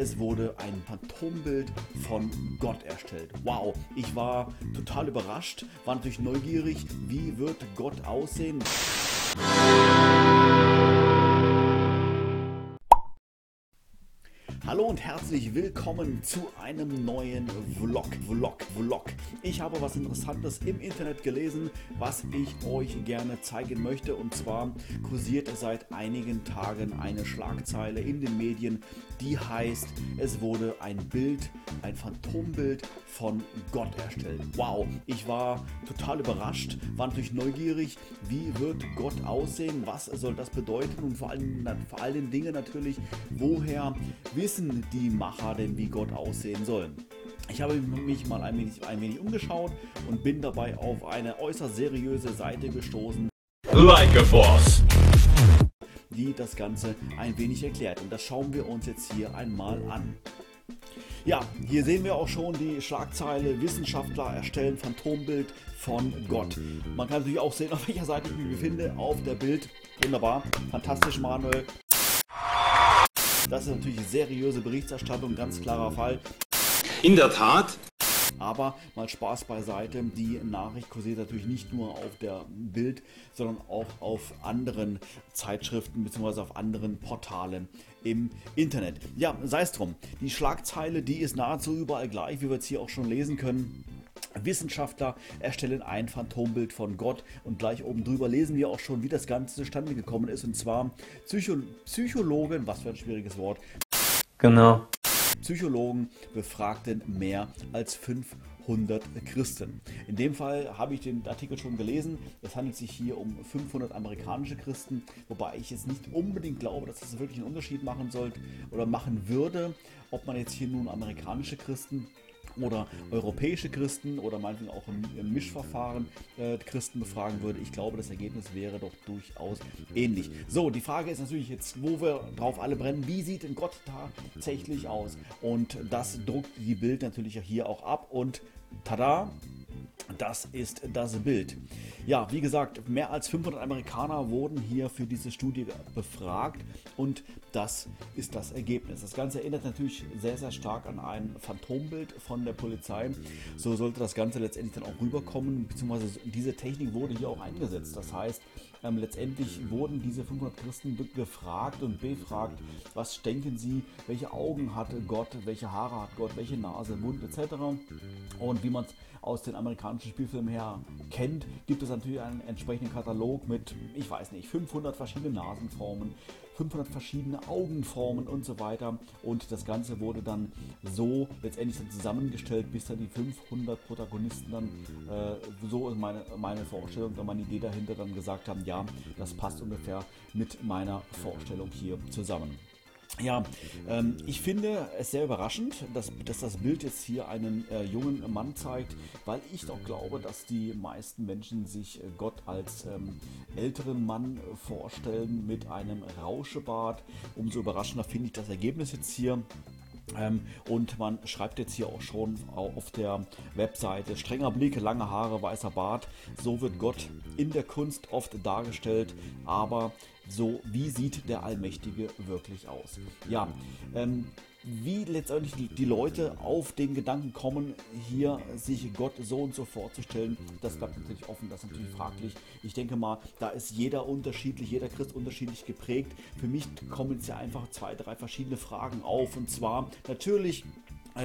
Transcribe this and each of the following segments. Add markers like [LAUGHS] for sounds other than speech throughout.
Es wurde ein Phantombild von Gott erstellt. Wow, ich war total überrascht, war natürlich neugierig, wie wird Gott aussehen. Hallo und herzlich willkommen zu einem neuen Vlog, Vlog, Vlog. Ich habe was Interessantes im Internet gelesen, was ich euch gerne zeigen möchte. Und zwar kursiert seit einigen Tagen eine Schlagzeile in den Medien, die heißt, es wurde ein Bild, ein Phantombild von Gott erstellt. Wow, ich war total überrascht, war natürlich neugierig, wie wird Gott aussehen, was soll das bedeuten und vor allen, vor allen Dingen natürlich, woher wissen wissen die Macher denn, wie Gott aussehen soll? Ich habe mich mal ein wenig, ein wenig umgeschaut und bin dabei auf eine äußerst seriöse Seite gestoßen. Like a Boss die das Ganze ein wenig erklärt. Und das schauen wir uns jetzt hier einmal an. Ja, hier sehen wir auch schon die Schlagzeile Wissenschaftler erstellen Phantombild von Gott. Man kann natürlich auch sehen, auf welcher Seite ich mich befinde. Auf der Bild. Wunderbar. Fantastisch, Manuel. Das ist natürlich seriöse Berichterstattung, ganz klarer Fall. In der Tat. Aber mal Spaß beiseite, die Nachricht kursiert natürlich nicht nur auf der Bild, sondern auch auf anderen Zeitschriften bzw. auf anderen Portalen im Internet. Ja, sei es drum. Die Schlagzeile, die ist nahezu überall gleich, wie wir jetzt hier auch schon lesen können. Wissenschaftler erstellen ein Phantombild von Gott und gleich oben drüber lesen wir auch schon, wie das Ganze zustande gekommen ist. Und zwar Psycho Psychologen, was für ein schwieriges Wort. Genau. Psychologen befragten mehr als 500 Christen. In dem Fall habe ich den Artikel schon gelesen. Es handelt sich hier um 500 amerikanische Christen, wobei ich jetzt nicht unbedingt glaube, dass das wirklich einen Unterschied machen sollte oder machen würde, ob man jetzt hier nun amerikanische Christen oder europäische Christen oder meinetwegen auch im, Mischverfahren äh, Christen befragen würde. Ich glaube, das Ergebnis wäre doch durchaus ähnlich. So, die Frage ist natürlich jetzt, wo wir drauf alle brennen, wie sieht denn Gott tatsächlich aus? Und das druckt die Bild natürlich hier auch ab und tada, das ist das Bild. Ja, wie gesagt, mehr als 500 Amerikaner wurden hier für diese Studie befragt und das ist das Ergebnis. Das Ganze erinnert natürlich sehr, sehr stark an ein Phantombild von der Polizei. So sollte das Ganze letztendlich dann auch rüberkommen, beziehungsweise diese Technik wurde hier auch eingesetzt. Das heißt, ähm, letztendlich wurden diese 500 Christen gefragt und befragt, was denken sie, welche Augen hatte Gott, welche Haare hat Gott, welche Nase, Mund etc. Und wie man es aus den amerikanischen Spielfilmen her kennt, gibt es natürlich einen entsprechenden Katalog mit, ich weiß nicht, 500 verschiedenen Nasenformen, 500 verschiedene Augenformen und so weiter. Und das Ganze wurde dann so letztendlich dann zusammengestellt, bis dann die 500 Protagonisten dann, äh, so ist meine, meine Vorstellung, und meine Idee dahinter dann gesagt haben, ja, das passt ungefähr mit meiner Vorstellung hier zusammen. Ja, ähm, ich finde es sehr überraschend, dass, dass das Bild jetzt hier einen äh, jungen Mann zeigt, weil ich doch glaube, dass die meisten Menschen sich äh, Gott als ähm, älteren Mann vorstellen mit einem Rauschebart. Umso überraschender finde ich das Ergebnis jetzt hier. Ähm, und man schreibt jetzt hier auch schon auf der Webseite, strenger Blick, lange Haare, weißer Bart. So wird Gott in der Kunst oft dargestellt, aber so, wie sieht der Allmächtige wirklich aus? Ja, ähm, wie letztendlich die, die, Leute auf den Gedanken kommen, hier sich Gott so und so vorzustellen, das bleibt natürlich offen, das ist natürlich fraglich. Ich denke mal, da ist jeder unterschiedlich, jeder Christ unterschiedlich geprägt. Für mich kommen jetzt ja einfach zwei, drei verschiedene Fragen auf. Und zwar natürlich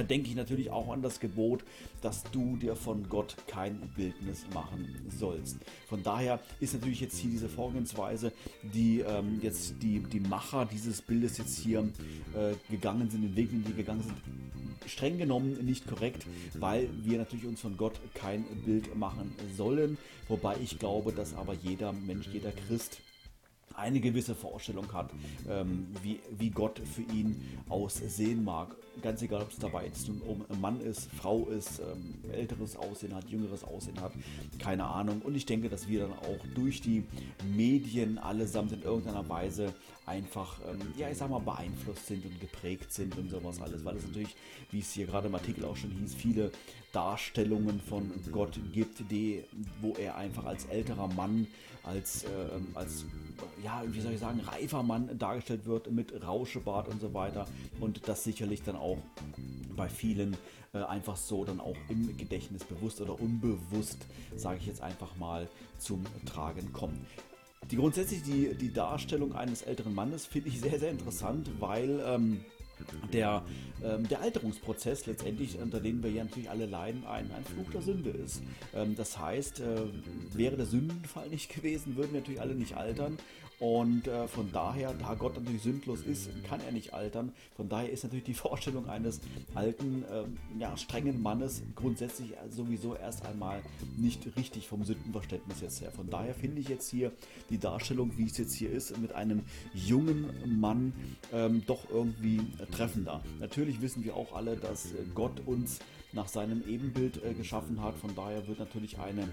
denke ich natürlich auch an das Gebot, dass du dir von Gott kein Bildnis machen sollst. Von daher ist natürlich jetzt hier diese Vorgehensweise, die ähm, jetzt die, die Macher dieses Bildes jetzt hier äh, gegangen sind, den Weg, den die gegangen sind, streng genommen nicht korrekt, weil wir natürlich uns von Gott kein Bild machen sollen. Wobei ich glaube, dass aber jeder Mensch, jeder Christ eine gewisse Vorstellung hat, ähm, wie, wie Gott für ihn aussehen mag. Ganz egal, ob es dabei jetzt nun um Mann ist, Frau ist, ähm, älteres Aussehen hat, jüngeres Aussehen hat, keine Ahnung. Und ich denke, dass wir dann auch durch die Medien allesamt in irgendeiner Weise einfach, ähm, ja, ich sag mal, beeinflusst sind und geprägt sind und sowas alles, weil es natürlich, wie es hier gerade im Artikel auch schon hieß, viele Darstellungen von Gott gibt, die, wo er einfach als älterer Mann, als, äh, als ja, wie soll ich sagen, reifer Mann dargestellt wird mit Rauschebart und so weiter. Und das sicherlich dann auch bei vielen äh, einfach so dann auch im Gedächtnis bewusst oder unbewusst, sage ich jetzt einfach mal, zum Tragen kommt. Die grundsätzlich die, die Darstellung eines älteren Mannes finde ich sehr, sehr interessant, weil ähm, der, ähm, der Alterungsprozess letztendlich, unter dem wir ja natürlich alle leiden, ein, ein Fluch der Sünde ist. Ähm, das heißt, äh, wäre der Sündenfall nicht gewesen, würden wir natürlich alle nicht altern. Und äh, von daher, da Gott natürlich sündlos ist, kann er nicht altern. Von daher ist natürlich die [LAUGHS] Vorstellung eines alten, ähm, ja, strengen Mannes grundsätzlich sowieso erst einmal nicht richtig vom Sündenverständnis jetzt her. Von daher finde ich jetzt hier die Darstellung, wie es jetzt hier ist, mit einem jungen Mann ähm, doch irgendwie treffender. Natürlich wissen wir auch alle, dass Gott uns nach seinem Ebenbild äh, geschaffen hat. Von daher wird natürlich eine,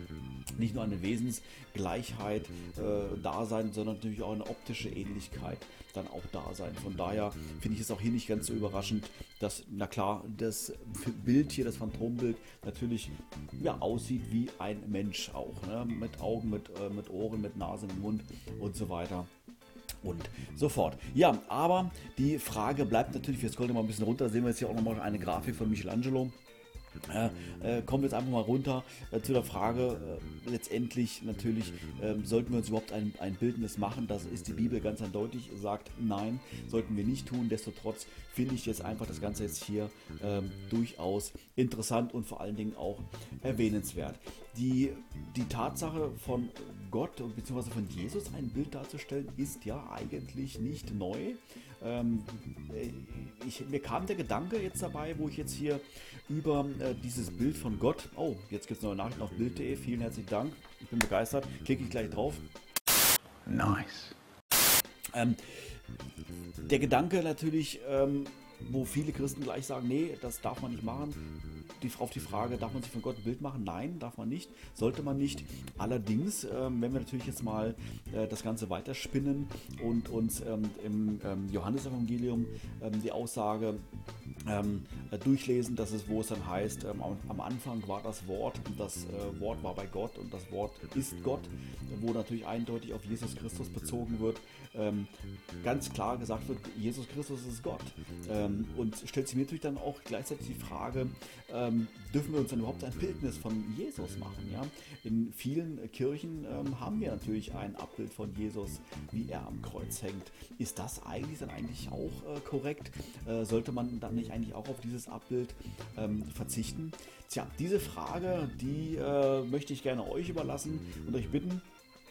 nicht nur eine Wesensgleichheit äh, da sein, sondern natürlich auch eine optische Ähnlichkeit dann auch da sein. Von daher finde ich es auch hier nicht ganz so überraschend, dass, na klar, das Bild hier, das Phantombild, natürlich ja, aussieht wie ein Mensch auch. Ne? Mit Augen, mit, äh, mit Ohren, mit Nase, mit Mund und so weiter und so fort. Ja, aber die Frage bleibt natürlich, wir scrollen mal ein bisschen runter, sehen wir jetzt hier auch nochmal eine Grafik von Michelangelo. Äh, kommen wir jetzt einfach mal runter äh, zu der Frage, äh, letztendlich natürlich, ähm, sollten wir uns überhaupt ein, ein Bildnis machen? Das ist die Bibel ganz eindeutig, sagt nein, sollten wir nicht tun. Destotrotz finde ich jetzt einfach das Ganze jetzt hier ähm, durchaus interessant und vor allen Dingen auch erwähnenswert. Die, die Tatsache von Gott bzw. von Jesus ein Bild darzustellen, ist ja eigentlich nicht neu. Ähm, ich, mir kam der Gedanke jetzt dabei, wo ich jetzt hier über äh, dieses Bild von Gott, oh, jetzt gibt es neue Nachrichten auf Bild.de, vielen herzlichen Dank, ich bin begeistert, klicke ich gleich drauf. Nice. Ähm, der Gedanke natürlich, ähm, wo viele Christen gleich sagen, nee, das darf man nicht machen. Die, auf die Frage, darf man sich von Gott ein Bild machen? Nein, darf man nicht, sollte man nicht. Allerdings, ähm, wenn wir natürlich jetzt mal äh, das Ganze weiterspinnen und uns ähm, im ähm, Johannesevangelium ähm, die Aussage ähm, äh, durchlesen, dass es, wo es dann heißt, ähm, am Anfang war das Wort, und das äh, Wort war bei Gott und das Wort ist Gott, wo natürlich eindeutig auf Jesus Christus bezogen wird, ganz klar gesagt wird, Jesus Christus ist Gott. Ähm, und stellt sich mir natürlich dann auch gleichzeitig die Frage, ähm, dürfen wir uns dann überhaupt ein Bildnis von Jesus machen? Ja? In vielen Kirchen ähm, haben wir natürlich ein Abbild von Jesus, wie er am Kreuz hängt. Ist das eigentlich dann eigentlich auch äh, korrekt? Äh, sollte man dann nicht eigentlich auch auf dieses Abbild ähm, verzichten? Tja, diese Frage, die äh, möchte ich gerne euch überlassen und euch bitten,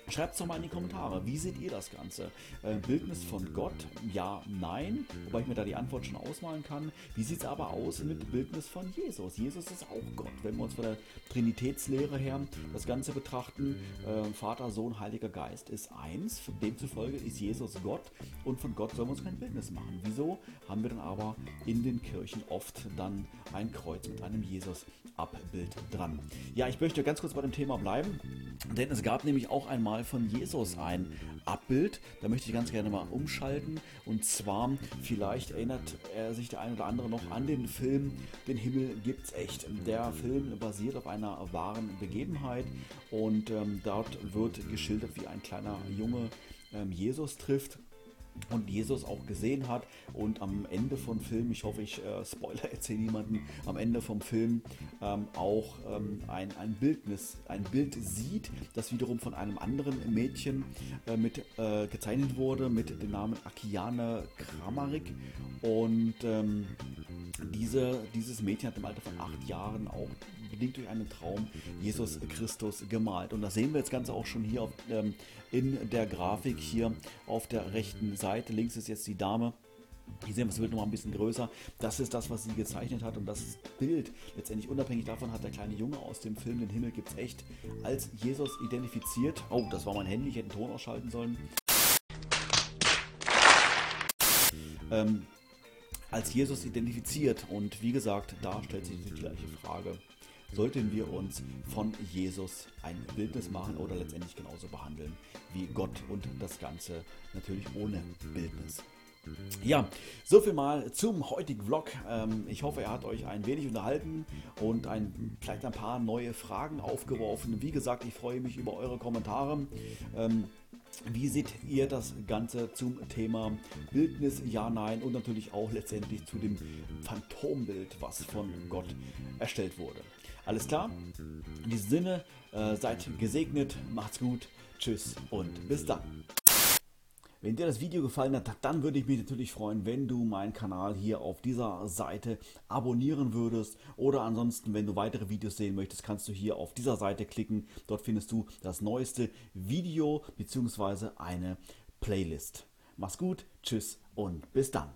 Schreibt es doch mal in die Kommentare. Wie seht ihr das Ganze? Äh, Bildnis von Gott? Ja, nein. Wobei ich mir da die Antwort schon ausmalen kann. Wie sieht es aber aus mit Bildnis von Jesus? Jesus ist auch Gott. Wenn wir uns von der Trinitätslehre her das Ganze betrachten, äh, Vater, Sohn, Heiliger Geist ist eins. Demzufolge ist Jesus Gott und von Gott sollen wir uns kein Bildnis machen. Wieso haben wir dann aber in den Kirchen oft dann ein Kreuz mit einem Jesus-Abbild dran? Ja, ich möchte ganz kurz bei dem Thema bleiben, denn es gab nämlich auch einmal mal von Jesus ein Abbild. Da möchte ich ganz gerne mal umschalten. Und zwar, vielleicht erinnert er sich der eine oder andere noch an den Film Den Himmel gibt's echt. Der Film basiert auf einer wahren Begebenheit und ähm, dort wird geschildert, wie ein kleiner Junge ähm, Jesus trifft und Jesus auch gesehen hat. Und am Ende vom Film, ich hoffe, ich äh, Spoiler erzähle niemanden, am Ende vom Film ähm, auch ähm, ein, ein Bildnis, ein Bild sieht, das wiederum von einem anderen Mädchen äh, mit äh, gezeichnet wurde mit dem Namen Akiane Kramarik und ähm, diese, dieses Mädchen hat im Alter von acht Jahren auch bedingt durch einen Traum Jesus Christus gemalt. Und das sehen wir jetzt ganz auch schon hier auf, ähm, in der Grafik hier auf der rechten Seite. Links ist jetzt die Dame. Hier sehen wir das Bild nochmal ein bisschen größer. Das ist das, was sie gezeichnet hat. Und das Bild, letztendlich unabhängig davon, hat der kleine Junge aus dem Film Den Himmel gibt's echt als Jesus identifiziert. Oh, das war mein Handy, ich hätte den Ton ausschalten sollen. Ähm, als Jesus identifiziert. Und wie gesagt, da stellt sich die gleiche Frage sollten wir uns von Jesus ein Bildnis machen oder letztendlich genauso behandeln wie Gott und das Ganze natürlich ohne Bildnis. Ja, so viel mal zum heutigen Vlog. Ähm, ich hoffe, er hat euch ein wenig unterhalten und ein, vielleicht ein paar neue Fragen aufgeworfen. Wie gesagt, ich freue mich über eure Kommentare. Ähm, Wie seht ihr das Ganze zum Thema Bildnis, ja, nein und natürlich auch letztendlich zu dem Phantombild, was von Gott erstellt wurde? Alles klar? In diesem Sinne, äh, seid gesegnet, macht's gut, tschüss und bis dann. Wenn dir das Video gefallen hat, dann würde ich mich natürlich freuen, wenn du meinen Kanal hier auf dieser Seite abonnieren würdest. Oder ansonsten, wenn du weitere Videos sehen möchtest, kannst du hier auf dieser Seite klicken. Dort findest du das neueste Video bzw. eine Playlist. Mach's gut, tschüss und bis dann.